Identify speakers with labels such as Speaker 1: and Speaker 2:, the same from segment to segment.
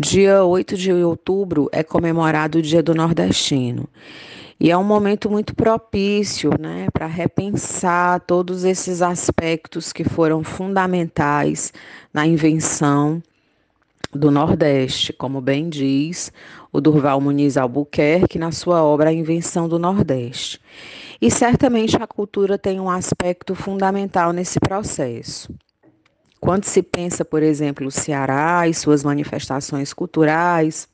Speaker 1: Dia 8 de outubro é comemorado o Dia do Nordestino. E é um momento muito propício né, para repensar todos esses aspectos que foram fundamentais na invenção do Nordeste, como bem diz o Durval Muniz Albuquerque na sua obra A Invenção do Nordeste. E certamente a cultura tem um aspecto fundamental nesse processo. Quando se pensa, por exemplo, o Ceará e suas manifestações culturais,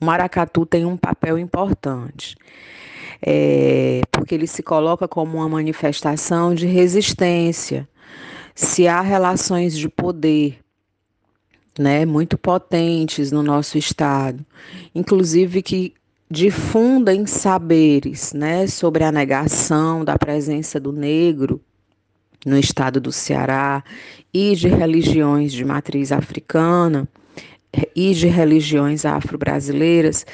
Speaker 1: o maracatu tem um papel importante, é, porque ele se coloca como uma manifestação de resistência. Se há relações de poder né, muito potentes no nosso estado, inclusive que difundem saberes né, sobre a negação da presença do negro no estado do Ceará e de religiões de matriz africana e de religiões afro-brasileiras,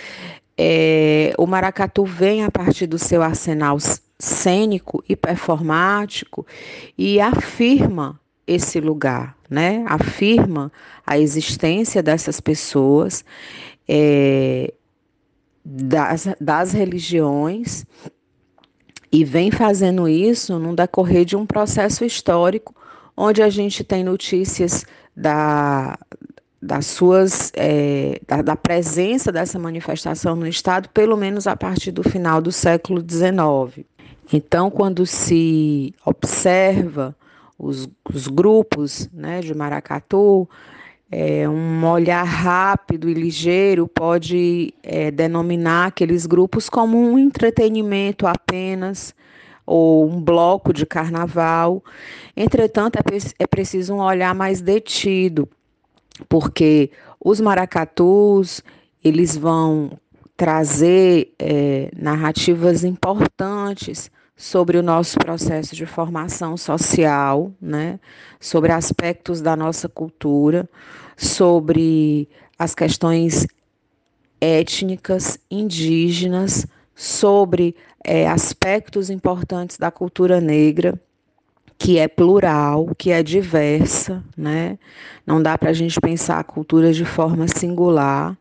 Speaker 1: é, o maracatu vem a partir do seu arsenal cênico e performático e afirma esse lugar, né? Afirma a existência dessas pessoas, é, das, das religiões e vem fazendo isso no decorrer de um processo histórico, onde a gente tem notícias da, das suas é, da, da, presença dessa manifestação no Estado, pelo menos a partir do final do século XIX. Então, quando se observa os, os grupos né, de maracatu, é, um olhar rápido e ligeiro pode é, denominar aqueles grupos como um entretenimento apenas ou um bloco de carnaval. Entretanto, é, é preciso um olhar mais detido, porque os maracatus eles vão trazer é, narrativas importantes sobre o nosso processo de formação social, né? sobre aspectos da nossa cultura, sobre as questões étnicas, indígenas, sobre é, aspectos importantes da cultura negra, que é plural, que é diversa, né? Não dá para a gente pensar a cultura de forma singular.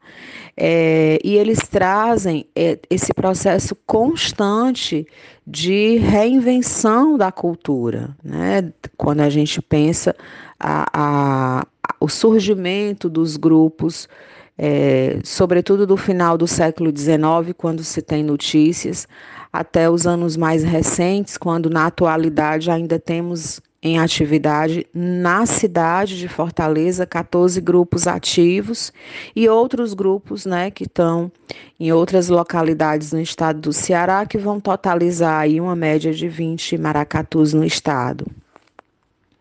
Speaker 1: É, e eles trazem é, esse processo constante de reinvenção da cultura, né? Quando a gente pensa a, a, o surgimento dos grupos, é, sobretudo do final do século XIX, quando se tem notícias, até os anos mais recentes, quando na atualidade ainda temos em atividade na cidade de Fortaleza, 14 grupos ativos e outros grupos né, que estão em outras localidades no estado do Ceará, que vão totalizar aí uma média de 20 maracatus no estado.